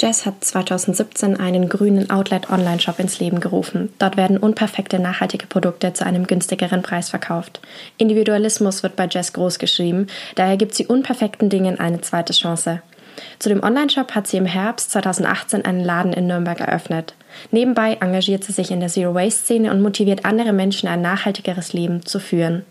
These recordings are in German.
Jess hat 2017 einen grünen Outlet-Online-Shop ins Leben gerufen. Dort werden unperfekte, nachhaltige Produkte zu einem günstigeren Preis verkauft. Individualismus wird bei Jess groß geschrieben, daher gibt sie unperfekten Dingen eine zweite Chance. Zu dem Online-Shop hat sie im Herbst 2018 einen Laden in Nürnberg eröffnet. Nebenbei engagiert sie sich in der Zero-Waste-Szene und motiviert andere Menschen, ein nachhaltigeres Leben zu führen.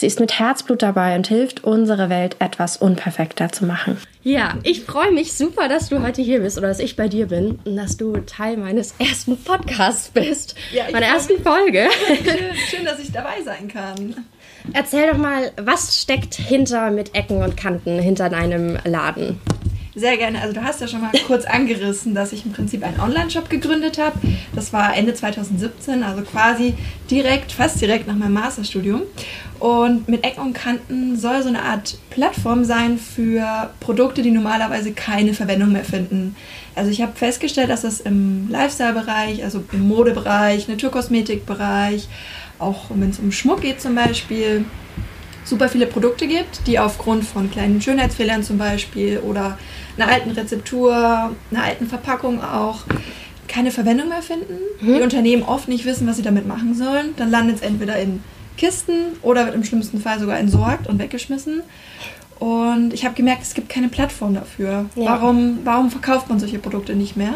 Sie ist mit Herzblut dabei und hilft, unsere Welt etwas unperfekter zu machen. Ja, ich freue mich super, dass du heute hier bist oder dass ich bei dir bin und dass du Teil meines ersten Podcasts bist. Ja, meiner ersten mich. Folge. Schön, schön, dass ich dabei sein kann. Erzähl doch mal, was steckt hinter mit Ecken und Kanten hinter deinem Laden? Sehr gerne. Also du hast ja schon mal kurz angerissen, dass ich im Prinzip einen Online-Shop gegründet habe. Das war Ende 2017, also quasi direkt, fast direkt nach meinem Masterstudium. Und mit Ecken und Kanten soll so eine Art Plattform sein für Produkte, die normalerweise keine Verwendung mehr finden. Also ich habe festgestellt, dass das im Lifestyle-Bereich, also im Modebereich, Naturkosmetikbereich, auch wenn es um Schmuck geht zum Beispiel, super viele Produkte gibt, die aufgrund von kleinen Schönheitsfehlern zum Beispiel oder einer alten Rezeptur, einer alten Verpackung auch keine Verwendung mehr finden. Mhm. Die Unternehmen oft nicht wissen, was sie damit machen sollen. Dann landet es entweder in Kisten oder wird im schlimmsten Fall sogar entsorgt und weggeschmissen. Und ich habe gemerkt, es gibt keine Plattform dafür. Ja. Warum, warum verkauft man solche Produkte nicht mehr?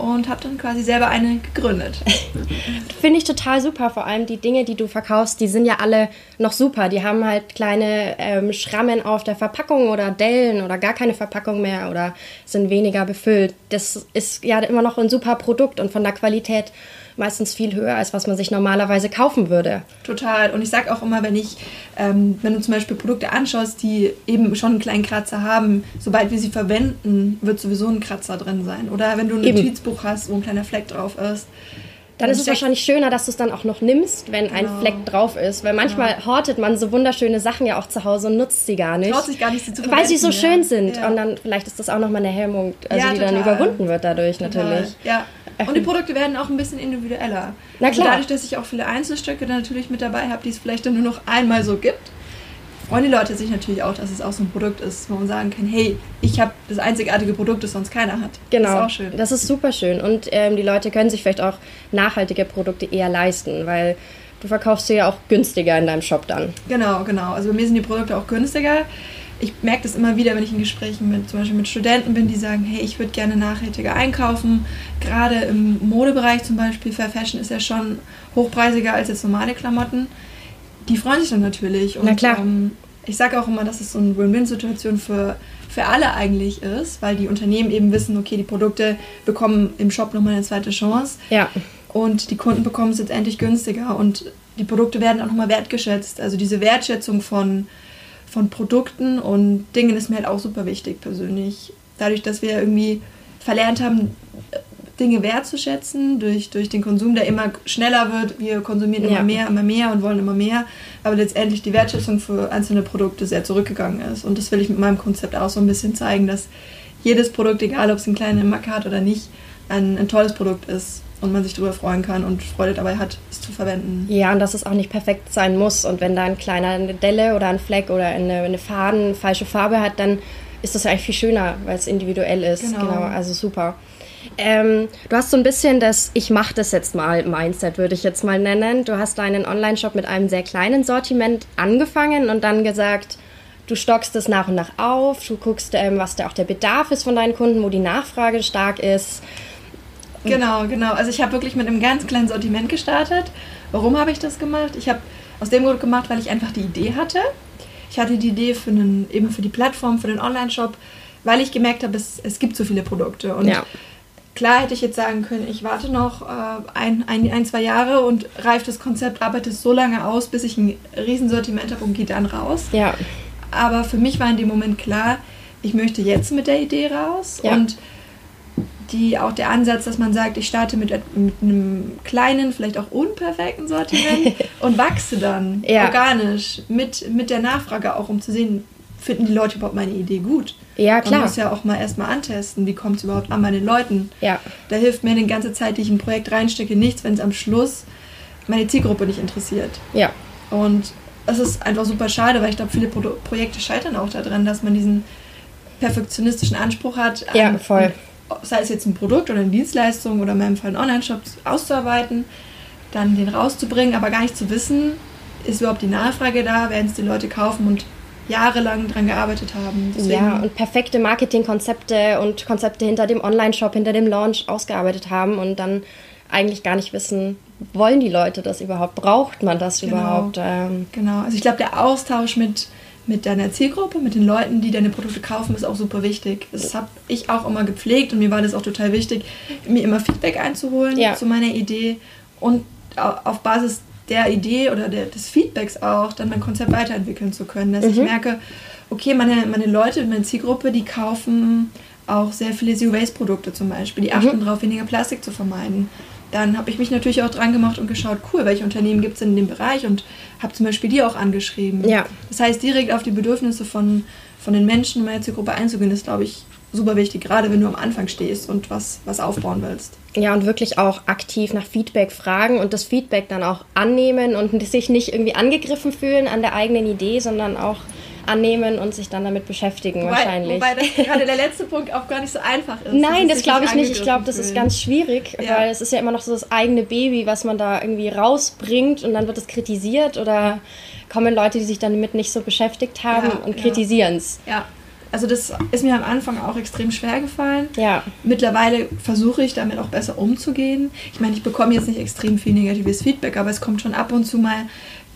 Und habe dann quasi selber eine gegründet. Finde ich total super. Vor allem die Dinge, die du verkaufst, die sind ja alle noch super. Die haben halt kleine ähm, Schrammen auf der Verpackung oder Dellen oder gar keine Verpackung mehr oder sind weniger befüllt. Das ist ja immer noch ein super Produkt und von der Qualität meistens viel höher, als was man sich normalerweise kaufen würde. Total. Und ich sage auch immer, wenn ich, ähm, wenn du zum Beispiel Produkte anschaust, die eben schon einen kleinen Kratzer haben, sobald wir sie verwenden, wird sowieso ein Kratzer drin sein. Oder wenn du ein eben. Notizbuch hast, wo ein kleiner Fleck drauf ist. Dann ist es wahrscheinlich schöner, dass du es dann auch noch nimmst, wenn genau. ein Fleck drauf ist. Weil manchmal genau. hortet man so wunderschöne Sachen ja auch zu Hause und nutzt sie gar nicht. Traut sich gar nicht, sie zu Weil sie so ja. schön sind. Ja. Und dann vielleicht ist das auch nochmal eine Hemmung, also ja, die total. dann überwunden wird dadurch total. natürlich. Ja. Und die Produkte werden auch ein bisschen individueller. Na klar. Also dadurch, dass ich auch viele Einzelstücke dann natürlich mit dabei habe, die es vielleicht dann nur noch einmal so gibt, freuen die Leute sich natürlich auch, dass es auch so ein Produkt ist, wo man sagen kann, hey, ich habe das einzigartige Produkt, das sonst keiner hat. Genau. Das ist auch schön. Das ist super schön. Und ähm, die Leute können sich vielleicht auch nachhaltige Produkte eher leisten, weil du verkaufst sie ja auch günstiger in deinem Shop dann. Genau, genau. Also bei mir sind die Produkte auch günstiger ich merke das immer wieder, wenn ich in Gesprächen mit zum Beispiel mit Studenten bin, die sagen, hey, ich würde gerne nachhaltiger einkaufen. Gerade im Modebereich zum Beispiel, Fair Fashion ist ja schon hochpreisiger als jetzt normale Klamotten. Die freuen sich dann natürlich. Und, Na klar. Ähm, ich sage auch immer, dass es so eine Win-Win-Situation für, für alle eigentlich ist, weil die Unternehmen eben wissen, okay, die Produkte bekommen im Shop nochmal eine zweite Chance. Ja. Und die Kunden bekommen es jetzt endlich günstiger und die Produkte werden auch nochmal wertgeschätzt. Also diese Wertschätzung von von Produkten und Dingen ist mir halt auch super wichtig persönlich. Dadurch, dass wir irgendwie verlernt haben, Dinge wertzuschätzen durch, durch den Konsum, der immer schneller wird. Wir konsumieren immer ja. mehr, immer mehr und wollen immer mehr. Aber letztendlich die Wertschätzung für einzelne Produkte sehr zurückgegangen ist. Und das will ich mit meinem Konzept auch so ein bisschen zeigen, dass jedes Produkt, egal ob es einen kleinen Macke hat oder nicht, ein, ein tolles Produkt ist und man sich darüber freuen kann und Freude dabei hat, es zu verwenden. Ja, und dass es auch nicht perfekt sein muss. Und wenn da ein kleiner eine Delle oder ein Fleck oder eine, eine Faden falsche Farbe hat, dann ist das ja eigentlich viel schöner, weil es individuell ist. Genau, genau also super. Ähm, du hast so ein bisschen das Ich mache das jetzt mal Mindset, würde ich jetzt mal nennen. Du hast deinen Online-Shop mit einem sehr kleinen Sortiment angefangen und dann gesagt, du stockst es nach und nach auf, du guckst, ähm, was da auch der Bedarf ist von deinen Kunden, wo die Nachfrage stark ist Genau, genau. Also ich habe wirklich mit einem ganz kleinen Sortiment gestartet. Warum habe ich das gemacht? Ich habe aus dem Grund gemacht, weil ich einfach die Idee hatte. Ich hatte die Idee für einen, eben für die Plattform, für den Online-Shop, weil ich gemerkt habe, es, es gibt so viele Produkte. Und ja. klar hätte ich jetzt sagen können, ich warte noch äh, ein, ein, ein, zwei Jahre und reife das Konzept, arbeite es so lange aus, bis ich ein Riesensortiment habe und gehe dann raus. Ja. Aber für mich war in dem Moment klar, ich möchte jetzt mit der Idee raus ja. und die auch der Ansatz, dass man sagt, ich starte mit, mit einem kleinen, vielleicht auch unperfekten Sortiment und wachse dann ja. organisch mit, mit der Nachfrage auch, um zu sehen, finden die Leute überhaupt meine Idee gut? Ja, klar. Man muss ja auch mal erstmal antesten, wie kommt es überhaupt an bei den Leuten. Ja. Da hilft mir die ganze Zeit, die ich in ein Projekt reinstecke, nichts, wenn es am Schluss meine Zielgruppe nicht interessiert. Ja. Und das ist einfach super schade, weil ich glaube, viele Pro Projekte scheitern auch daran, dass man diesen perfektionistischen Anspruch hat. An, ja, voll. Sei es jetzt ein Produkt oder eine Dienstleistung oder in meinem Fall einen Online-Shop auszuarbeiten, dann den rauszubringen, aber gar nicht zu wissen, ist überhaupt die Nachfrage da, werden es die Leute kaufen und jahrelang daran gearbeitet haben. Deswegen ja, und perfekte Marketingkonzepte und Konzepte hinter dem Online-Shop, hinter dem Launch ausgearbeitet haben und dann eigentlich gar nicht wissen, wollen die Leute das überhaupt? Braucht man das genau. überhaupt? Ähm genau, also ich glaube, der Austausch mit, mit deiner Zielgruppe, mit den Leuten, die deine Produkte kaufen, ist auch super wichtig. Das habe ich auch immer gepflegt und mir war das auch total wichtig, mir immer Feedback einzuholen ja. zu meiner Idee und auf Basis der Idee oder der, des Feedbacks auch dann mein Konzept weiterentwickeln zu können. Dass mhm. ich merke, okay, meine, meine Leute, meine Zielgruppe, die kaufen auch sehr viele Zero-Waste-Produkte zum Beispiel. Die achten mhm. darauf, weniger Plastik zu vermeiden dann habe ich mich natürlich auch dran gemacht und geschaut, cool, welche Unternehmen gibt es in dem Bereich und habe zum Beispiel die auch angeschrieben. Ja. Das heißt, direkt auf die Bedürfnisse von, von den Menschen in meiner Zielgruppe einzugehen, ist, glaube ich, super wichtig, gerade wenn du am Anfang stehst und was, was aufbauen willst. Ja, und wirklich auch aktiv nach Feedback fragen und das Feedback dann auch annehmen und sich nicht irgendwie angegriffen fühlen an der eigenen Idee, sondern auch annehmen und sich dann damit beschäftigen wobei, wahrscheinlich. Wobei das gerade der letzte Punkt auch gar nicht so einfach ist. Nein, das glaube ich nicht. Ich glaube, das ist ganz schwierig, ja. weil es ist ja immer noch so das eigene Baby, was man da irgendwie rausbringt und dann wird es kritisiert oder kommen Leute, die sich damit nicht so beschäftigt haben ja, und kritisieren es. Ja. Also das ist mir am Anfang auch extrem schwer gefallen. Ja. Mittlerweile versuche ich damit auch besser umzugehen. Ich meine, ich bekomme jetzt nicht extrem viel negatives Feedback, aber es kommt schon ab und zu mal,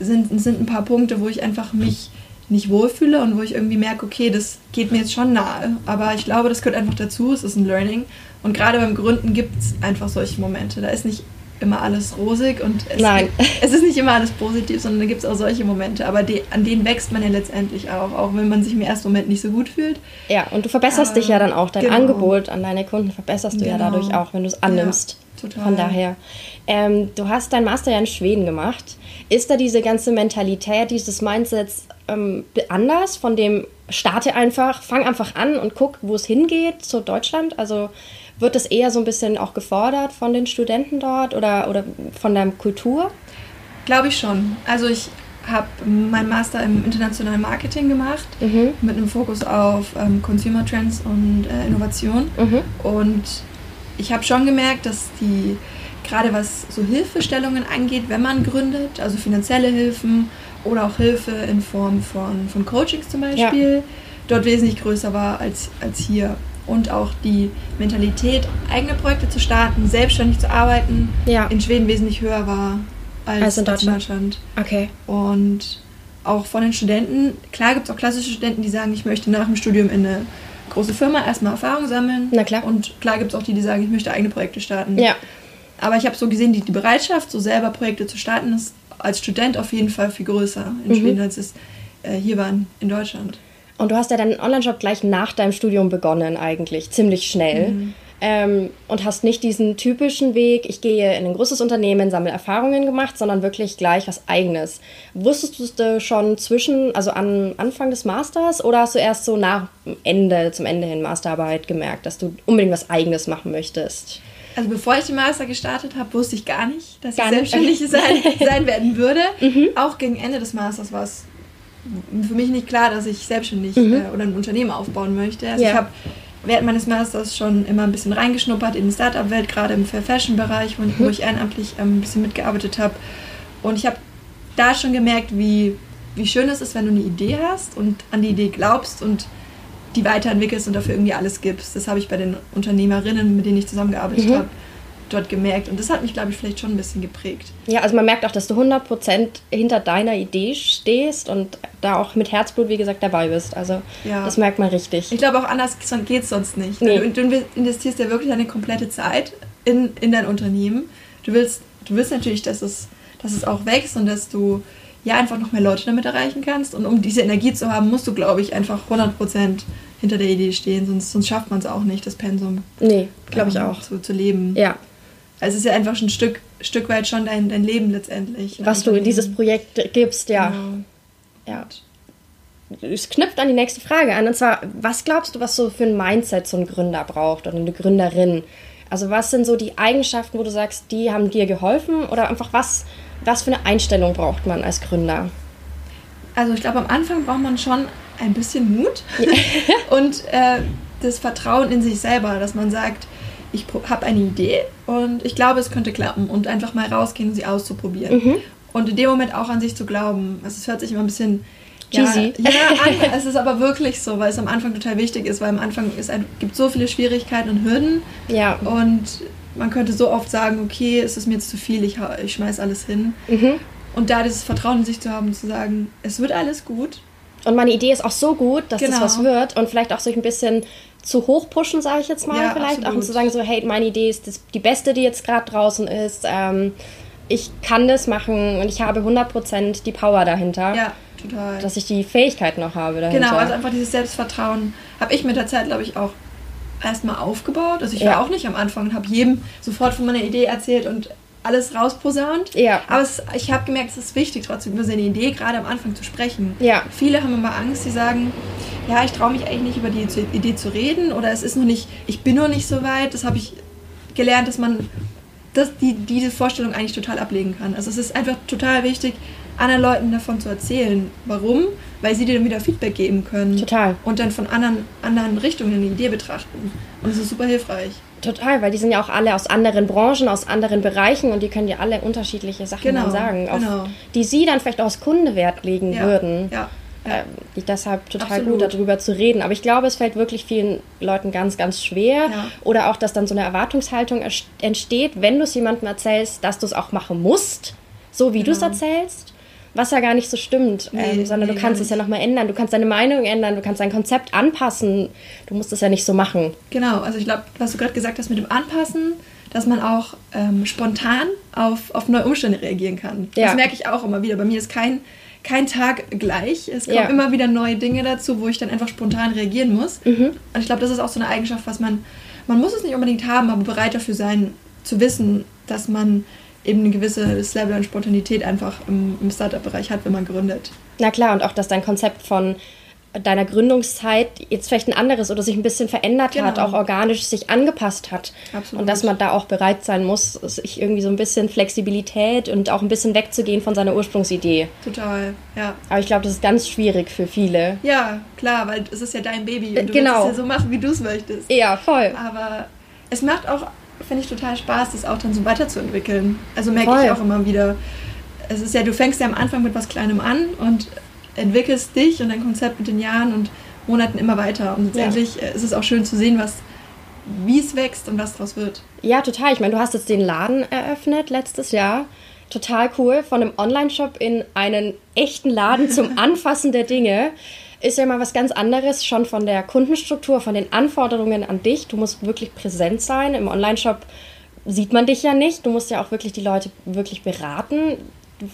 sind, sind ein paar Punkte, wo ich einfach mich nicht wohlfühle und wo ich irgendwie merke, okay, das geht mir jetzt schon nahe. Aber ich glaube, das gehört einfach dazu, es ist ein Learning. Und gerade beim Gründen gibt es einfach solche Momente. Da ist nicht immer alles rosig und es, es ist nicht immer alles positiv, sondern da gibt es auch solche Momente. Aber die, an denen wächst man ja letztendlich auch, auch wenn man sich im ersten Moment nicht so gut fühlt. Ja, und du verbesserst Aber, dich ja dann auch. Dein genau. Angebot an deine Kunden verbesserst du genau. ja dadurch auch, wenn du es annimmst. Ja, total. Von daher. Ähm, du hast deinen Master ja in Schweden gemacht. Ist da diese ganze Mentalität, dieses Mindset ähm, anders von dem starte einfach, fang einfach an und guck, wo es hingeht zu Deutschland? Also wird das eher so ein bisschen auch gefordert von den Studenten dort oder, oder von der Kultur? Glaube ich schon. Also ich habe meinen Master im internationalen Marketing gemacht mhm. mit einem Fokus auf ähm, Consumer Trends und äh, Innovation. Mhm. Und ich habe schon gemerkt, dass die gerade was so Hilfestellungen angeht, wenn man gründet, also finanzielle Hilfen oder auch Hilfe in Form von, von Coachings zum Beispiel, ja. dort wesentlich größer war als, als hier. Und auch die Mentalität, eigene Projekte zu starten, selbstständig zu arbeiten, ja. in Schweden wesentlich höher war als, als in Deutschland. Deutschland. Okay. Und auch von den Studenten, klar gibt es auch klassische Studenten, die sagen, ich möchte nach dem Studium in eine große Firma erstmal Erfahrung sammeln. Na klar. Und klar gibt es auch die, die sagen, ich möchte eigene Projekte starten. Ja. Aber ich habe so gesehen, die, die Bereitschaft, so selber Projekte zu starten, ist als Student auf jeden Fall viel größer in mhm. Schweden, als es äh, hier war in Deutschland. Und du hast ja deinen Online-Shop gleich nach deinem Studium begonnen, eigentlich, ziemlich schnell. Mhm. Ähm, und hast nicht diesen typischen Weg, ich gehe in ein großes Unternehmen, sammle Erfahrungen gemacht, sondern wirklich gleich was Eigenes. Wusstest du schon zwischen, also am Anfang des Masters oder hast du erst so nach Ende, zum Ende hin Masterarbeit gemerkt, dass du unbedingt was Eigenes machen möchtest? Also bevor ich den Master gestartet habe, wusste ich gar nicht, dass gar ich selbstständig sein, sein, werden würde. Mhm. Auch gegen Ende des Masters war es für mich nicht klar, dass ich selbstständig mhm. äh, oder ein Unternehmen aufbauen möchte. Also ja. ich habe während meines Masters schon immer ein bisschen reingeschnuppert in die Startup-Welt, gerade im Fair Fashion-Bereich, wo, mhm. wo, ich ehrenamtlich ähm, ein bisschen mitgearbeitet habe. Und ich habe da schon gemerkt, wie, wie schön es ist, wenn du eine Idee hast und an die Idee glaubst und die weiterentwickelst und dafür irgendwie alles gibst. Das habe ich bei den Unternehmerinnen, mit denen ich zusammengearbeitet mhm. habe, dort gemerkt. Und das hat mich, glaube ich, vielleicht schon ein bisschen geprägt. Ja, also man merkt auch, dass du 100% hinter deiner Idee stehst und da auch mit Herzblut, wie gesagt, dabei bist. Also ja. das merkt man richtig. Ich glaube, auch anders geht es sonst nicht. Nee. Du, du investierst ja wirklich deine komplette Zeit in, in dein Unternehmen. Du willst, du willst natürlich, dass es, dass es auch wächst und dass du ja einfach noch mehr Leute damit erreichen kannst. Und um diese Energie zu haben, musst du, glaube ich, einfach 100% hinter der Idee stehen, sonst, sonst schafft man es auch nicht, das Pensum. Nee, glaube ich auch. Zu, zu leben. Ja. Also es ist ja einfach schon ein Stück, Stück weit schon dein, dein Leben letztendlich. Was du in dieses Projekt gibst, ja. Genau. Ja. Es knüpft an die nächste Frage an. Und zwar, was glaubst du, was so für ein Mindset so ein Gründer braucht oder eine Gründerin? Also was sind so die Eigenschaften, wo du sagst, die haben dir geholfen? Oder einfach was, was für eine Einstellung braucht man als Gründer? Also ich glaube, am Anfang braucht man schon ein bisschen Mut und äh, das Vertrauen in sich selber, dass man sagt, ich habe eine Idee und ich glaube, es könnte klappen und einfach mal rausgehen und sie auszuprobieren. Mhm. Und in dem Moment auch an sich zu glauben. Also es hört sich immer ein bisschen Cheesy. Ja, ja es ist aber wirklich so, weil es am Anfang total wichtig ist, weil am Anfang es gibt so viele Schwierigkeiten und Hürden. Ja. Und man könnte so oft sagen, okay, es ist mir jetzt zu viel, ich, ich schmeiß alles hin. Mhm. Und da dieses Vertrauen in sich zu haben, zu sagen, es wird alles gut. Und meine Idee ist auch so gut, dass Genau. das was wird und vielleicht auch so ein bisschen zu hoch pushen, sage ich jetzt mal Ja, vielleicht. Auch um absolut. zu sagen, so, hey, meine Idee ist das, die beste, die jetzt gerade draußen ist. Ähm, ich kann das machen und ich habe 100% die Power dahinter, Ja, total. dass ich die Fähigkeit noch habe dahinter. Genau, also einfach dieses Selbstvertrauen habe ich mit der Zeit, glaube ich, auch erstmal aufgebaut. Also ich Ja. war auch nicht am Anfang und habe jedem sofort von meiner Idee erzählt und alles rausposaunt. Ja. Aber es, ich habe gemerkt, es ist wichtig, trotzdem über seine Idee gerade am Anfang zu sprechen. Ja. Viele haben immer Angst, die sagen, ja, ich traue mich eigentlich nicht über die Idee zu reden oder es ist noch nicht, ich bin noch nicht so weit. Das habe ich gelernt, dass man das, die, diese Vorstellung eigentlich total ablegen kann. Also es ist einfach total wichtig, anderen Leuten davon zu erzählen. Warum? Weil sie dir dann wieder Feedback geben können. Total. Und dann von anderen, anderen Richtungen die Idee betrachten. Und es ist super hilfreich. Total, weil die sind ja auch alle aus anderen Branchen, aus anderen Bereichen und die können dir alle unterschiedliche Sachen Genau, dann sagen, genau. auf die sie dann vielleicht auch als Kunde Wert legen Ja, würden. ja, Ähm, deshalb total Absolut. gut, darüber zu reden. Aber ich glaube, es fällt wirklich vielen Leuten ganz, ganz schwer. Ja. Oder auch, dass dann so eine Erwartungshaltung entsteht, wenn du es jemandem erzählst, dass du es auch machen musst, so wie du es Genau. erzählst. Was ja gar nicht so stimmt, Nee, ähm, sondern nee, du kannst es ja nochmal ändern. Du kannst deine Meinung ändern, du kannst dein Konzept anpassen. Du musst es ja nicht so machen. Genau, also ich glaube, was du gerade gesagt hast mit dem Anpassen, dass man auch ähm, spontan auf, auf neue Umstände reagieren kann. Ja. Das merke ich auch immer wieder. Bei mir ist kein, kein Tag gleich. Es kommen Ja. immer wieder neue Dinge dazu, wo ich dann einfach spontan reagieren muss. Mhm. Und ich glaube, das ist auch so eine Eigenschaft, was man, man muss es nicht unbedingt haben, aber bereit dafür sein, zu wissen, dass man eben ein gewisses Level an Spontanität einfach im, im Startup-Bereich hat, wenn man gründet. Na klar, und auch, dass dein Konzept von deiner Gründungszeit jetzt vielleicht ein anderes oder sich ein bisschen verändert hat, Genau. auch organisch sich angepasst hat. Absolut. Und dass man da auch bereit sein muss, sich irgendwie so ein bisschen Flexibilität und auch ein bisschen wegzugehen von seiner Ursprungsidee. Total, ja. Aber ich glaube, das ist ganz schwierig für viele. Ja, klar, weil es ist ja dein Baby und du genau. willst es ja so machen, wie du es möchtest. Ja, voll. Aber es macht auch, finde ich, total Spaß, das auch dann so weiterzuentwickeln. Also merke Voll. ich auch immer wieder. Es ist ja, du fängst ja am Anfang mit was Kleinem an und entwickelst dich und dein Konzept mit den Jahren und Monaten immer weiter. Und Ja. letztendlich äh, ist es auch schön zu sehen, was, wie es wächst und was daraus wird. Ja, total. Ich meine, du hast jetzt den Laden eröffnet letztes Jahr. Total cool. Von einem Online-Shop in einen echten Laden zum Anfassen der Dinge. Ist ja mal was ganz anderes, schon von der Kundenstruktur, von den Anforderungen an dich. Du musst wirklich präsent sein. Im Online-Shop sieht man dich ja nicht. Du musst ja auch wirklich die Leute wirklich beraten.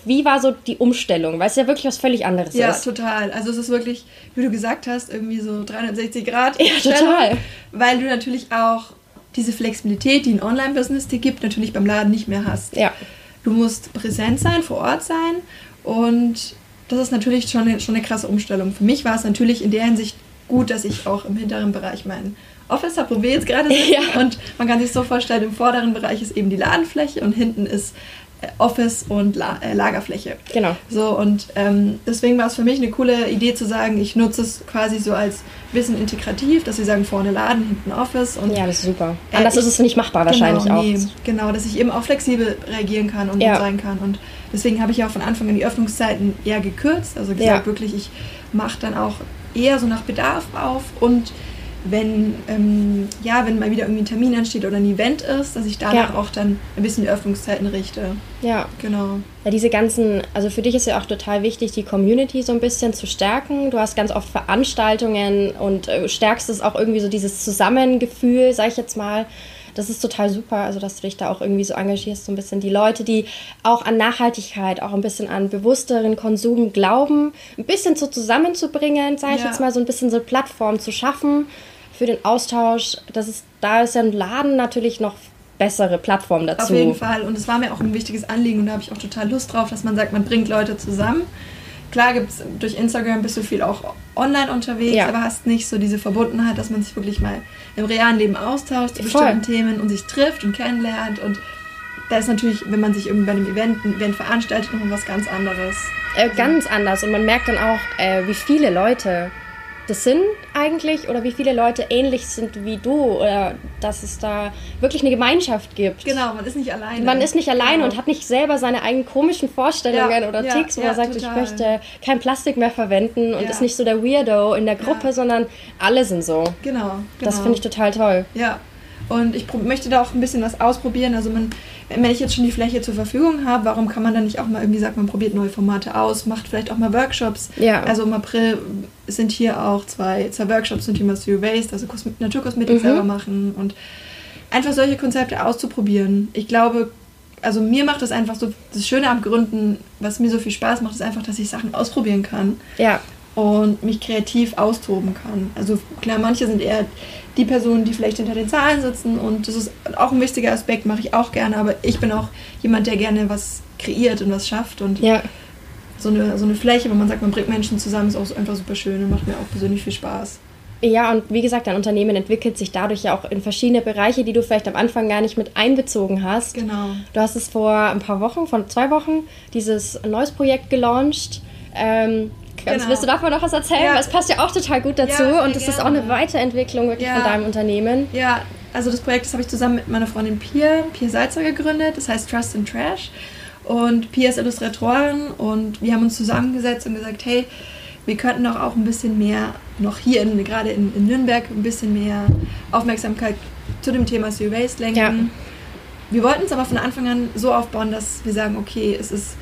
Wie war so die Umstellung? Weil es ja wirklich was völlig anderes Ja, ist. total. Also es ist wirklich, wie du gesagt hast, irgendwie so 360 Grad. Ja, total. Weil du natürlich auch diese Flexibilität, die ein Online-Business dir gibt, natürlich beim Laden nicht mehr hast. Ja, Du musst präsent sein, vor Ort sein und das ist natürlich schon eine, schon eine krasse Umstellung. Für mich war es natürlich in der Hinsicht gut, dass ich auch im hinteren Bereich mein Office habe, wo wir jetzt gerade sind. Ja. Und man kann sich so vorstellen, im vorderen Bereich ist eben die Ladenfläche und hinten ist Office und La äh, Lagerfläche. genau. So, und ähm, deswegen war es für mich eine coole Idee zu sagen, ich nutze es quasi so als Wissen integrativ, dass sie sagen, vorne Laden, hinten Office und Ja, das ist super. Äh, Anders ich- ist es nicht machbar wahrscheinlich genau, auch. nee, genau, dass ich eben auch flexibel reagieren kann und Ja. sein kann. Und deswegen habe ich auch von Anfang an die Öffnungszeiten eher gekürzt. Also gesagt, Ja. wirklich, ich mache dann auch eher so nach Bedarf auf und wenn, ähm, ja, wenn mal wieder irgendwie ein Termin ansteht oder ein Event ist, dass ich danach Ja. auch dann ein bisschen die Öffnungszeiten richte. Ja. Genau. Ja, diese ganzen, also für dich ist ja auch total wichtig, die Community so ein bisschen zu stärken. Du hast ganz oft Veranstaltungen und äh, stärkst es auch irgendwie so dieses Zusammengefühl, sag ich jetzt mal. das ist total super, also dass du dich da auch irgendwie so engagierst, so ein bisschen die Leute, die auch an Nachhaltigkeit, auch ein bisschen an bewussteren Konsum glauben, ein bisschen so zusammenzubringen, sage ich ja. jetzt mal, so ein bisschen so eine Plattform zu schaffen für den Austausch. Das ist, da ist ja ein Laden natürlich noch bessere Plattform dazu. Auf jeden Fall. Und es war mir auch ein wichtiges Anliegen und da habe ich auch total Lust drauf, dass man sagt, man bringt Leute zusammen. Klar gibt's durch Instagram bist du viel auch online unterwegs, ja. aber hast nicht so diese Verbundenheit, dass man sich wirklich mal im realen Leben austauscht zu bestimmten Themen und sich trifft und kennenlernt. Und da ist natürlich, wenn man sich irgendwie bei einem Event, ein Event veranstaltet, nochmal was ganz anderes. Äh, ganz anders. Und man merkt dann auch, äh, wie viele Leute das sind eigentlich oder wie viele Leute ähnlich sind wie du oder dass es da wirklich eine Gemeinschaft gibt. Genau, man ist nicht alleine. Man ist nicht alleine genau. und hat nicht selber seine eigenen komischen Vorstellungen ja, oder ja, Ticks, wo ja, er sagt, total. ich möchte kein Plastik mehr verwenden und ist nicht so der Weirdo in der Gruppe, sondern alle sind so. Genau. genau. Das finde ich total toll. Ja. Und ich möchte da auch ein bisschen was ausprobieren. Also man wenn ich jetzt schon die Fläche zur Verfügung habe, warum kann man dann nicht auch mal irgendwie sagen, man probiert neue Formate aus, macht vielleicht auch mal Workshops. Ja. Also im April sind hier auch zwei, zwei Workshops zum Thema Zero Waste, also Kosme Naturkosmetik mhm. selber machen und einfach solche Konzepte auszuprobieren. Ich glaube, also mir macht das einfach so, das Schöne am Gründen, was mir so viel Spaß macht, ist einfach, dass ich Sachen ausprobieren kann. Ja. Und mich kreativ austoben kann. Also klar, manche sind eher die Personen, die vielleicht hinter den Zahlen sitzen. Und das ist auch ein wichtiger Aspekt, mache ich auch gerne. Aber ich bin auch jemand, der gerne was kreiert und was schafft. Und ja. so, eine, so eine Fläche, wo man sagt, man bringt Menschen zusammen, ist auch einfach super schön und macht mir auch persönlich viel Spaß. Ja, und wie gesagt, dein Unternehmen entwickelt sich dadurch ja auch in verschiedene Bereiche, die du vielleicht am Anfang gar nicht mit einbezogen hast. Genau. Du hast es vor ein paar Wochen, vor zwei Wochen, dieses neues Projekt gelauncht. Ähm, Genau. Willst du davon noch was erzählen? Ja. Weil es passt ja auch total gut dazu ja, und es ist auch eine Weiterentwicklung wirklich ja. von deinem Unternehmen. Ja, also das Projekt das habe ich zusammen mit meiner Freundin Pia, Pia Salzer gegründet. Das heißt Trust and Trash. Und Pia ist Illustratorin und wir haben uns zusammengesetzt und gesagt, hey, wir könnten doch auch ein bisschen mehr, noch hier in, gerade in, in Nürnberg, ein bisschen mehr Aufmerksamkeit zu dem Thema Zero Waste lenken. Wir wollten es aber von Anfang an so aufbauen, dass wir sagen, okay, es ist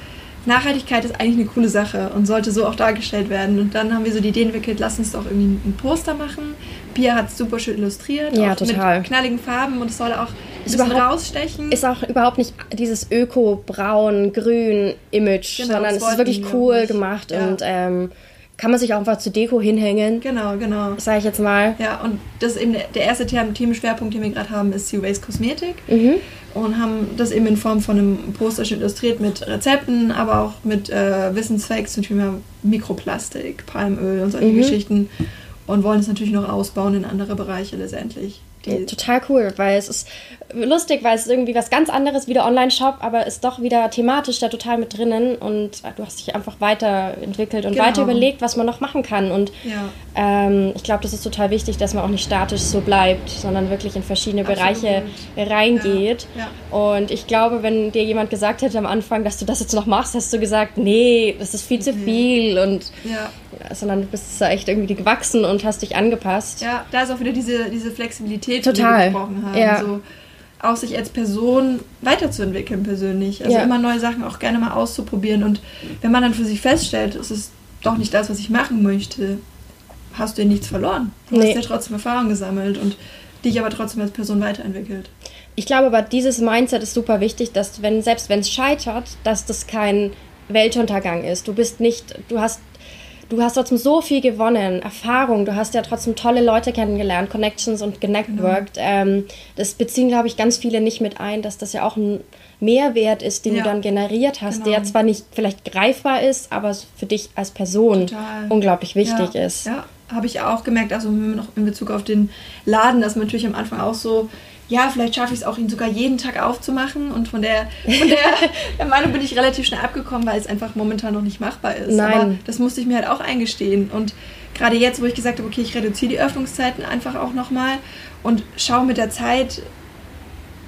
Nachhaltigkeit ist eigentlich eine coole Sache und sollte so auch dargestellt werden. Und dann haben wir so die Idee entwickelt, lass uns doch irgendwie ein Poster machen. Pia hat es super schön illustriert, ja, total. mit knalligen Farben und es soll auch ein bisschen rausstechen. Ist auch überhaupt nicht dieses Öko-Braun-Grün-Image, genau, sondern es ist wirklich cool gemacht ja. und ähm, kann man sich auch einfach zu Deko hinhängen. Genau, genau. Sag ich jetzt mal. Ja, und das ist eben der erste Themenschwerpunkt, den wir gerade haben, ist Zero Waste Kosmetik. Mhm und haben das eben in Form von einem Poster illustriert mit Rezepten, aber auch mit äh, Wissensfacts zum Thema Mikroplastik, Palmöl und solche mhm. Geschichten und wollen es natürlich noch ausbauen in andere Bereiche letztendlich. Total cool, weil es ist lustig, weil es irgendwie was ganz anderes wie der Online-Shop, aber ist doch wieder thematisch da total mit drinnen und du hast dich einfach weiterentwickelt und genau. weiter überlegt, was man noch machen kann. Und ja. ähm, ich glaube, das ist total wichtig, dass man auch nicht statisch so bleibt, sondern wirklich in verschiedene Absolut. Bereiche reingeht. Ja. Ja. Und ich glaube, wenn dir jemand gesagt hätte am Anfang, dass du das jetzt noch machst, hast du gesagt, nee, das ist viel zu viel und sondern du bist da echt irgendwie gewachsen und hast dich angepasst. Ja, da ist auch wieder diese, diese Flexibilität, Total. die wir gesprochen haben. Ja. So, auch sich als Person weiterzuentwickeln persönlich. Also ja. immer neue Sachen auch gerne mal auszuprobieren. Und wenn man dann für sich feststellt, es ist doch nicht das, was ich machen möchte, hast du ja nichts verloren. Du nee. hast ja trotzdem Erfahrung gesammelt und dich aber trotzdem als Person weiterentwickelt. Ich glaube aber, dieses Mindset ist super wichtig, dass wenn, selbst wenn es scheitert, dass das kein Weltuntergang ist. Du bist nicht, du hast du hast trotzdem so viel gewonnen, Erfahrung, du hast ja trotzdem tolle Leute kennengelernt, Connections und genetworked. Genau. Ähm, das beziehen, glaube ich, ganz viele nicht mit ein, dass das ja auch ein Mehrwert ist, den ja. du dann generiert hast, genau. der zwar nicht vielleicht greifbar ist, aber für dich als Person Total. unglaublich wichtig ja. ist. Ja, habe ich auch gemerkt, also noch in Bezug auf den Laden, dass man natürlich am Anfang auch so ja, vielleicht schaffe ich es auch, ihn sogar jeden Tag aufzumachen. Und von der, von der, Meinung bin ich relativ schnell abgekommen, weil es einfach momentan noch nicht machbar ist. Nein. Aber das musste ich mir halt auch eingestehen. Und gerade jetzt, wo ich gesagt habe, okay, ich reduziere die Öffnungszeiten einfach auch nochmal und schaue mit der Zeit,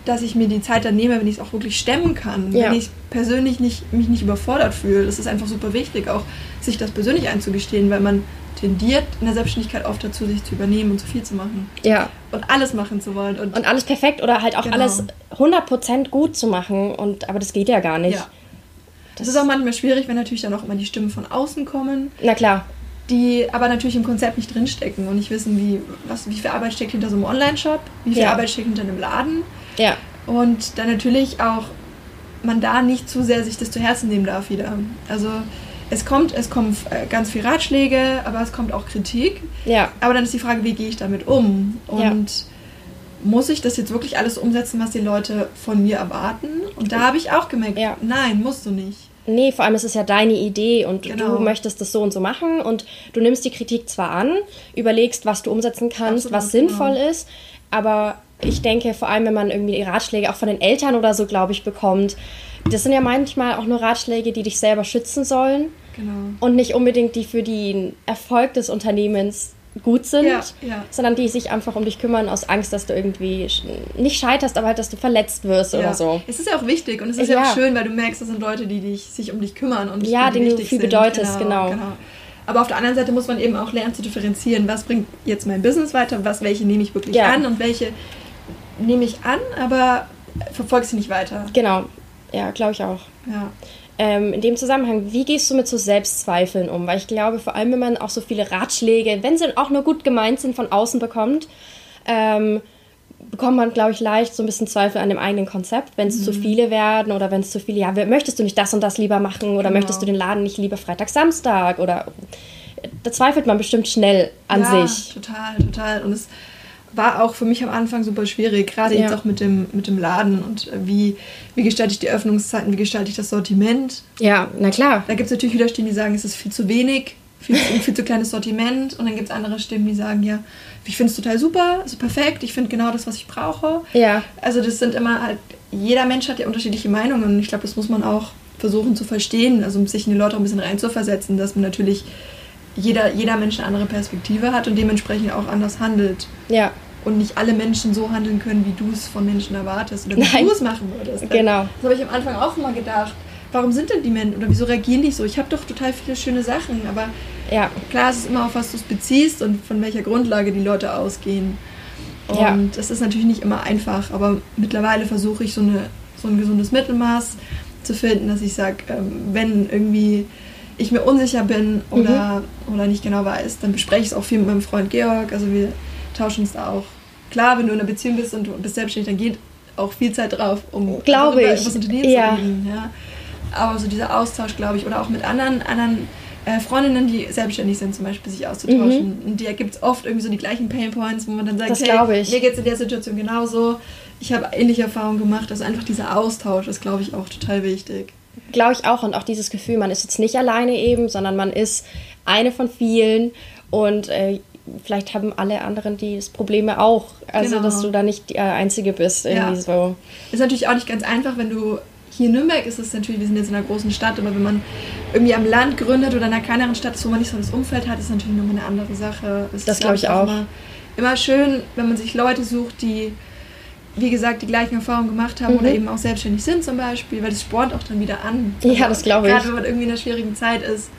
dass ich mir die Zeit dann nehme, wenn ich es auch wirklich stemmen kann. Ja. Wenn ich persönlich nicht, mich nicht überfordert fühle. Das ist einfach super wichtig, auch sich das persönlich einzugestehen, weil man tendiert in der Selbstständigkeit oft dazu, sich zu übernehmen und zu viel zu machen. Ja. Und alles machen zu wollen. Und, und alles perfekt oder halt auch genau. alles 100% gut zu machen. Und, aber das geht ja gar nicht. Ja. Das, das ist auch manchmal schwierig, wenn natürlich dann auch immer die Stimmen von außen kommen. Na klar. die aber natürlich im Konzept nicht drinstecken und nicht wissen, wie, was, wie viel Arbeit steckt hinter so einem Online-Shop, wie viel Ja. Arbeit steckt hinter einem Laden. Ja, Und dann natürlich auch, man da nicht zu sehr sich das zu Herzen nehmen darf wieder. Also es kommt, es kommen äh, ganz viel Ratschläge, aber es kommt auch Kritik. ja, Aber dann ist die Frage, wie gehe ich damit um? Und muss ich das jetzt wirklich alles umsetzen, was die Leute von mir erwarten? Und da habe ich auch gemerkt, Ja. nein, musst du nicht. Nee, vor allem ist es ja deine Idee und Genau. du möchtest das so und so machen und du nimmst die Kritik zwar an, überlegst, was du umsetzen kannst, Absolut, was sinnvoll genau. ist, aber ich denke, vor allem, wenn man irgendwie Ratschläge auch von den Eltern oder so, glaube ich, bekommt, das sind ja manchmal auch nur Ratschläge, die dich selber schützen sollen Genau. und nicht unbedingt die für den Erfolg des Unternehmens gut sind, Ja, ja. sondern die sich einfach um dich kümmern aus Angst, dass du irgendwie nicht scheiterst, aber halt, dass du verletzt wirst oder so. Es ist ja auch wichtig und es ist ja, Ja. auch schön, weil du merkst, das sind Leute, die dich, sich um dich kümmern und Ja, denen du viel sind. bedeutest, genau. Aber auf der anderen Seite muss man eben auch lernen zu differenzieren, was bringt jetzt mein Business weiter, was welche nehme ich wirklich Ja. an und welche nehme ich an, aber verfolge sie nicht weiter. Genau, ja, glaube ich auch. Ja. Ähm, in dem Zusammenhang, wie gehst du mit so Selbstzweifeln um? Weil ich glaube, vor allem, wenn man auch so viele Ratschläge, wenn sie auch nur gut gemeint sind, von außen bekommt, ähm, bekommt man, glaube ich, leicht so ein bisschen Zweifel an dem eigenen Konzept, wenn es zu viele werden oder wenn es zu viele, ja, möchtest du nicht das und das lieber machen oder Genau. möchtest du den Laden nicht lieber Freitag, Samstag oder da zweifelt man bestimmt schnell an ja, sich. total, total. Und es war auch für mich am Anfang super schwierig, gerade Ja. jetzt auch mit dem, mit dem Laden und äh, wie, wie gestalte ich die Öffnungszeiten, wie gestalte ich das Sortiment. Ja, na klar. Da gibt es natürlich wieder Stimmen, die sagen, es ist viel zu wenig, viel zu, viel zu kleines Sortiment. Und dann gibt es andere Stimmen, die sagen, ja, ich finde es total super, also perfekt, ich finde genau das, was ich brauche. Ja, Also das sind immer halt, jeder Mensch hat ja unterschiedliche Meinungen und ich glaube, das muss man auch versuchen zu verstehen, also um sich in die Leute auch ein bisschen reinzuversetzen, dass man natürlich jeder, jeder Mensch eine andere Perspektive hat und dementsprechend auch anders handelt. ja, Und nicht alle Menschen so handeln können, wie du es von Menschen erwartest oder wie du es machen würdest. Genau. Das habe ich am Anfang auch immer gedacht. Warum sind denn die Menschen oder wieso reagieren die so? Ich habe doch total viele schöne Sachen, aber ja, klar, es ist immer auf was du es beziehst und von welcher Grundlage die Leute ausgehen. Und Ja. das ist natürlich nicht immer einfach, aber mittlerweile versuche ich so, eine, so ein gesundes Mittelmaß zu finden, dass ich sage, ähm, wenn irgendwie ich mir unsicher bin oder, Mhm. oder nicht genau weiß, dann bespreche ich es auch viel mit meinem Freund Georg. Also wir tauschen uns da auch. Klar, wenn du in einer Beziehung bist und du bist selbstständig, dann geht auch viel Zeit drauf, um Glaube ich. das Unternehmen Ja. zu reden. Ja. Aber so dieser Austausch, glaube ich, oder auch mit anderen, anderen äh, Freundinnen, die selbstständig sind, zum Beispiel, sich auszutauschen. Und die gibt es oft irgendwie so die gleichen Painpoints, wo man dann sagt, Mhm. Das hey, glaube ich. mir geht es in der Situation genauso. Ich habe ähnliche Erfahrungen gemacht. Also einfach dieser Austausch ist, glaube ich, auch total wichtig. Glaube ich auch. Und auch dieses Gefühl, man ist jetzt nicht alleine eben, sondern man ist eine von vielen und äh, vielleicht haben alle anderen die Probleme auch. Also, Genau. dass du da nicht die äh, Einzige bist. Irgendwie Ja. so. Ist natürlich auch nicht ganz einfach, wenn du hier in Nürnberg ist es natürlich, wir sind jetzt in einer großen Stadt, aber wenn man irgendwie am Land gründet oder in einer kleineren Stadt wo man nicht so das Umfeld hat, ist natürlich nochmal eine andere Sache. Es Das ist, glaub ich auch. Immer, immer schön, wenn man sich Leute sucht, die, wie gesagt, die gleichen Erfahrungen gemacht haben Mhm. oder eben auch selbstständig sind zum Beispiel, weil das spornt auch dann wieder an. Also Ja, das glaube ich. Gerade wenn man irgendwie in einer schwierigen Zeit ist.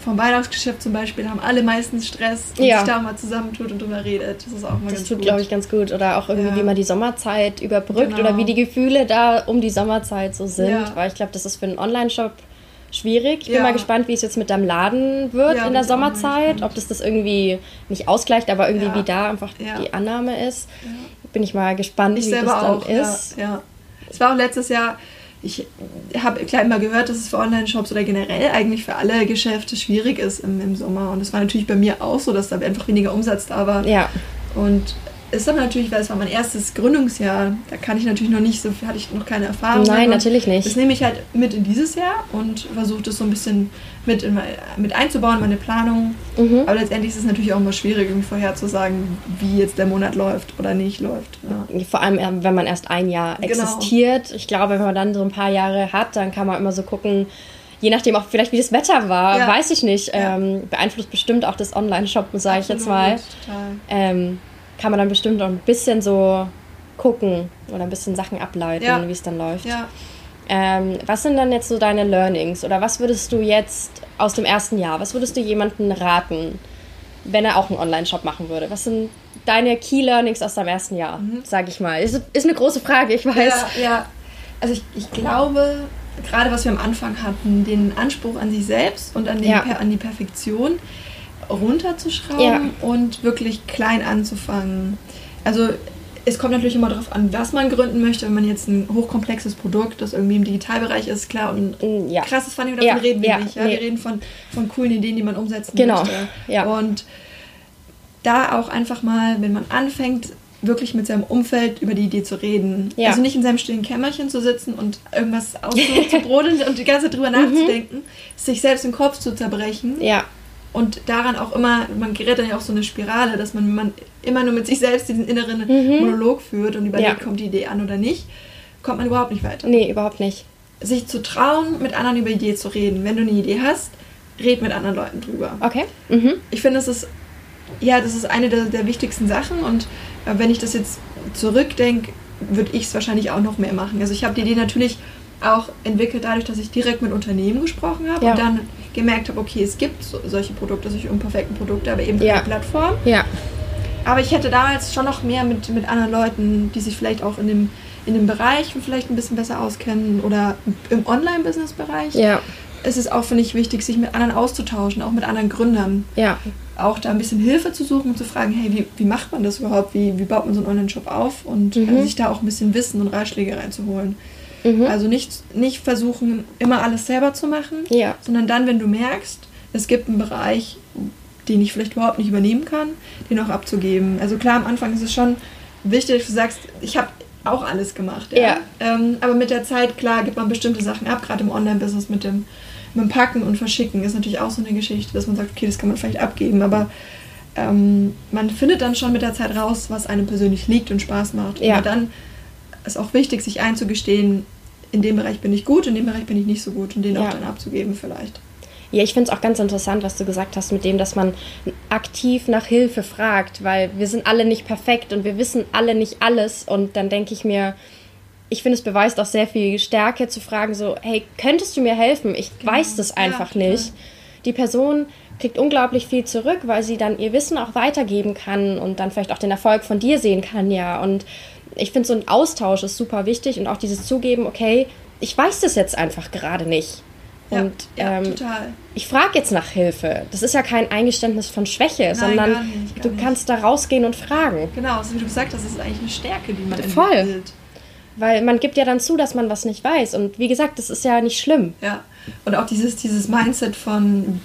Vom Weihnachtsgeschäft zum Beispiel haben alle meistens Stress und Ja. sich da mal zusammentut und drüber redet. Das ist auch mal Das ganz tut, glaube ich, ganz gut. Oder auch irgendwie, Ja. wie man die Sommerzeit überbrückt Genau. oder wie die Gefühle da um die Sommerzeit so sind. Ja. Weil ich glaube, das ist für einen Online-Shop schwierig. Ich bin Ja. mal gespannt, wie es jetzt mit deinem Laden wird Ja, in der Sommerzeit. Ob das das irgendwie nicht ausgleicht, aber irgendwie Ja. wie da einfach die Annahme ist. Bin ich mal gespannt, Ich wie das dann auch, ist. Ja, ja. Es war auch letztes Jahr, ich habe klar immer gehört, dass es für Online-Shops oder generell eigentlich für alle Geschäfte schwierig ist im, im Sommer. Und es war natürlich bei mir auch so, dass da einfach weniger Umsatz da war. Ja, Und ist aber natürlich, weil es war mein erstes Gründungsjahr, da kann ich natürlich noch nicht so, hatte ich noch keine Erfahrung. Nein, natürlich nicht. Das nehme ich halt mit in dieses Jahr und versuche das so ein bisschen mit, in, mein- mit einzubauen, meine Planung. Mhm. Aber letztendlich ist es natürlich auch immer schwierig, irgendwie vorherzusagen, wie jetzt der Monat läuft oder nicht läuft. Ja. Vor allem, äh, wenn man erst ein Jahr Genau. existiert. Ich glaube, wenn man dann so ein paar Jahre hat, dann kann man immer so gucken, je nachdem auch vielleicht, wie das Wetter war, Ja. weiß ich nicht. Ja. Ähm, beeinflusst bestimmt auch das Online-Shoppen, sage ich jetzt mal. Ähm, kann man dann bestimmt auch ein bisschen so gucken oder ein bisschen Sachen ableiten, Ja. wie es dann läuft. Ja, Ähm, was sind dann jetzt so deine Learnings oder was würdest du jetzt aus dem ersten Jahr, was würdest du jemandem raten, wenn er auch einen Online-Shop machen würde? Was sind deine Key Learnings aus deinem ersten Jahr, sage ich mal? Ist, ist eine große Frage, ich weiß. ja, ja. Also ich, ich glaube, gerade was wir am Anfang hatten, den Anspruch an sich selbst und an, den, Ja. An die Perfektion. Runterzuschrauben ja. und wirklich klein anzufangen. Also es kommt natürlich immer darauf an, was man gründen möchte. Wenn man jetzt ein hochkomplexes Produkt, das irgendwie im Digitalbereich ist, klar und mm, ja. krasses Funding, davon ja. reden wir ja. nicht. Ja? Nee. Wir reden von, von coolen Ideen, die man umsetzen genau. möchte. Ja. Und da auch einfach mal, wenn man anfängt, wirklich mit seinem Umfeld über die Idee zu reden. Ja. Also nicht in seinem stillen Kämmerchen zu sitzen und irgendwas auszubrodeln und die ganze Zeit drüber mhm. nachzudenken, sich selbst den Kopf zu zerbrechen. Ja. Und daran auch immer, man gerät dann ja auch so eine Spirale, dass man, man immer nur mit sich selbst diesen inneren mhm. Monolog führt und überlegt, ja. kommt die Idee an oder nicht, kommt man überhaupt nicht weiter. Nee, überhaupt nicht. Sich zu trauen, mit anderen über die Idee zu reden. Wenn du eine Idee hast, red mit anderen Leuten drüber. Okay. Mhm. Ich finde, das ist, ja, das ist eine der, der wichtigsten Sachen und äh, wenn ich das jetzt zurückdenke, würde ich es wahrscheinlich auch noch mehr machen. Also ich habe die Idee natürlich auch entwickelt dadurch, dass ich direkt mit Unternehmen gesprochen habe ja. und dann gemerkt habe, okay, es gibt so, solche Produkte, solche unperfekten Produkte, aber eben ja. eine Plattform. Ja. Aber ich hätte damals schon noch mehr mit, mit anderen Leuten, die sich vielleicht auch in dem, in dem Bereich vielleicht ein bisschen besser auskennen oder im Online-Business-Bereich. Ja. Es ist auch, finde ich, wichtig, sich mit anderen auszutauschen, auch mit anderen Gründern. Ja. Auch da ein bisschen Hilfe zu suchen und zu fragen, hey, wie, wie macht man das überhaupt? Wie, wie baut man so einen Online-Shop auf? Und mhm. äh, sich da auch ein bisschen Wissen und Ratschläge reinzuholen. Mhm. Also nicht, nicht versuchen, immer alles selber zu machen, ja. sondern dann, wenn du merkst, es gibt einen Bereich, den ich vielleicht überhaupt nicht übernehmen kann, den auch abzugeben. Also klar, am Anfang ist es schon wichtig, dass du sagst, ich habe auch alles gemacht. Ja. ja. Ähm, aber mit der Zeit, klar, gibt man bestimmte Sachen ab, gerade im Online-Business mit dem, mit dem Packen und Verschicken ist natürlich auch so eine Geschichte, dass man sagt, okay, das kann man vielleicht abgeben, aber ähm, man findet dann schon mit der Zeit raus, was einem persönlich liegt und Spaß macht. Ja. Und dann ist auch wichtig, sich einzugestehen, in dem Bereich bin ich gut, in dem Bereich bin ich nicht so gut und den ja. auch dann abzugeben vielleicht. Ja, ich finde es auch ganz interessant, was du gesagt hast mit dem, dass man aktiv nach Hilfe fragt, weil wir sind alle nicht perfekt und wir wissen alle nicht alles. Und dann denke ich mir, ich finde, es beweist auch sehr viel Stärke zu fragen, so, hey, könntest du mir helfen? Ich genau. weiß das einfach ja, nicht. Die Person kriegt unglaublich viel zurück, weil sie dann ihr Wissen auch weitergeben kann und dann vielleicht auch den Erfolg von dir sehen kann, ja. Und ich finde, so ein Austausch ist super wichtig und auch dieses Zugeben, okay, ich weiß das jetzt einfach gerade nicht. Und ja, ja, ähm, total. ich frage jetzt nach Hilfe. Das ist ja kein Eingeständnis von Schwäche, Nein, sondern gar nicht, gar du nicht. kannst da rausgehen und fragen. Genau, so wie du gesagt hast, das ist eigentlich eine Stärke, die man Voll. entwickelt. Weil man gibt ja dann zu, dass man was nicht weiß. Und wie gesagt, das ist ja nicht schlimm. Ja. Und auch dieses, dieses Mindset von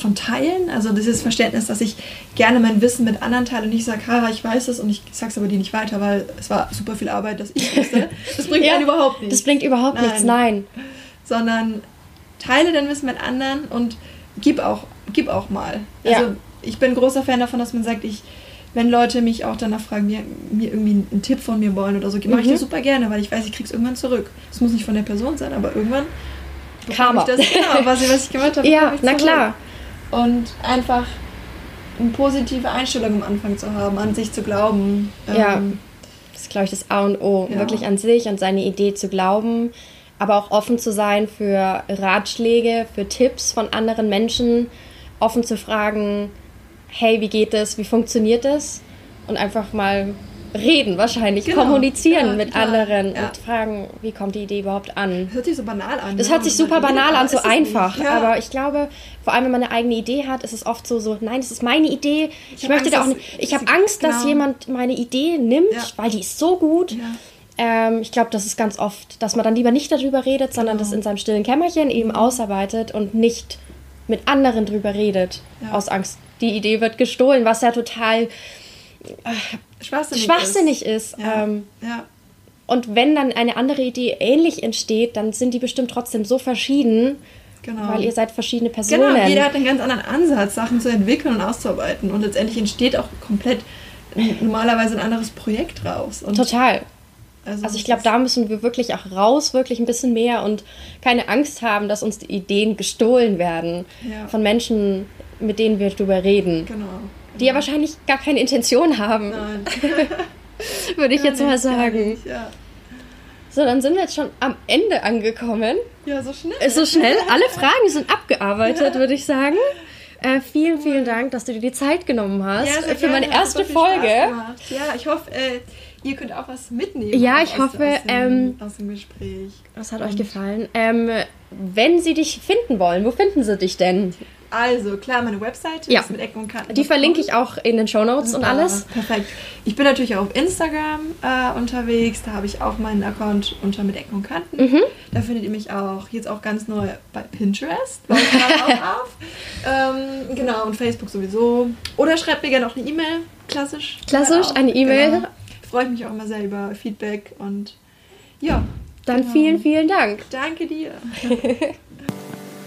von Teilen, also dieses Verständnis, dass ich gerne mein Wissen mit anderen teile und nicht sage, Kara, ich weiß es und ich sage es aber dir nicht weiter, weil es war super viel Arbeit, dass ich wusste. Das bringt ja, überhaupt nichts. Das bringt überhaupt nein. nichts, nein. Sondern teile dein Wissen mit anderen und gib auch, gib auch mal. Also ja. ich bin großer Fan davon, dass man sagt, ich, wenn Leute mich auch danach fragen, mir, mir irgendwie einen Tipp von mir wollen oder so, mache ich mhm. das super gerne, weil ich weiß, ich krieg's irgendwann zurück. Es muss nicht von der Person sein, aber irgendwann Karma. Ich das, genau, was, was ich gemacht habe. Ja, na klar und einfach eine positive Einstellung am Anfang zu haben, an sich zu glauben. Ja, ähm, das ist, glaube ich, das A und O. Ja. Wirklich an sich und seine Idee zu glauben, aber auch offen zu sein für Ratschläge, für Tipps von anderen Menschen, offen zu fragen, hey, wie geht es, wie funktioniert es? Und einfach mal reden wahrscheinlich, genau. kommunizieren ja, mit total. anderen ja. und fragen, wie kommt die Idee überhaupt an. Das hört sich so banal an. Das ja, hört sich super banal an, so einfach. Aber ich glaube, vor allem wenn man eine eigene Idee hat, ist es oft so, so nein, das ist meine Idee. Ich, ich möchte Angst, da auch nicht. Ich habe Angst, genau. dass jemand meine Idee nimmt, weil die ist so gut. Ähm, ich glaube, das ist ganz oft, dass man dann lieber nicht darüber redet, sondern genau. das in seinem stillen Kämmerchen eben ausarbeitet und nicht mit anderen drüber redet, aus Angst. Die Idee wird gestohlen, was ja total schwachsinnig, schwachsinnig ist. ist. Ja. Ähm, ja. Und wenn dann eine andere Idee ähnlich entsteht, dann sind die bestimmt trotzdem so verschieden, genau. weil ihr seid verschiedene Personen. Genau, jeder hat einen ganz anderen Ansatz, Sachen zu entwickeln und auszuarbeiten. Und letztendlich entsteht auch komplett normalerweise ein anderes Projekt raus. Und Total. Also, also ich glaube, da müssen wir wirklich auch raus, wirklich ein bisschen mehr und keine Angst haben, dass uns die Ideen gestohlen werden ja. von Menschen, mit denen wir darüber reden. Genau die ja wahrscheinlich gar keine Intention haben. Nein. Würde ich gar jetzt mal sagen. Nicht, ja. So, dann sind wir jetzt schon am Ende angekommen. Ja, so schnell. So schnell. Alle Fragen sind abgearbeitet, ja. würde ich sagen. Äh, vielen, vielen Dank, dass du dir die Zeit genommen hast ja, für gerne. meine erste Folge. Ja, ich hoffe, äh, ihr könnt auch was mitnehmen. Ja, ich aus, hoffe. Aus dem, ähm, aus dem Gespräch. Was hat Und euch gefallen? Ähm, wenn sie dich finden wollen, wo finden sie dich denn? Also, klar, meine Webseite Ja. ist mit Ecken und Kanten. Die verlinke ich auch in den Shownotes und Super, alles. Perfekt. Ich bin natürlich auch auf Instagram äh, unterwegs. Da habe ich auch meinen Account unter mit Ecken und Kanten. Mhm. Da findet ihr mich auch jetzt auch ganz neu bei Pinterest. Baue ich auch auf. Ähm, genau, und Facebook sowieso. Oder schreibt mir gerne auch eine E-Mail. Klassisch. Klassisch, Auch. eine E-Mail. Genau. Freue ich mich auch immer sehr über Feedback und ja. Dann genau. vielen, vielen Dank. Danke dir.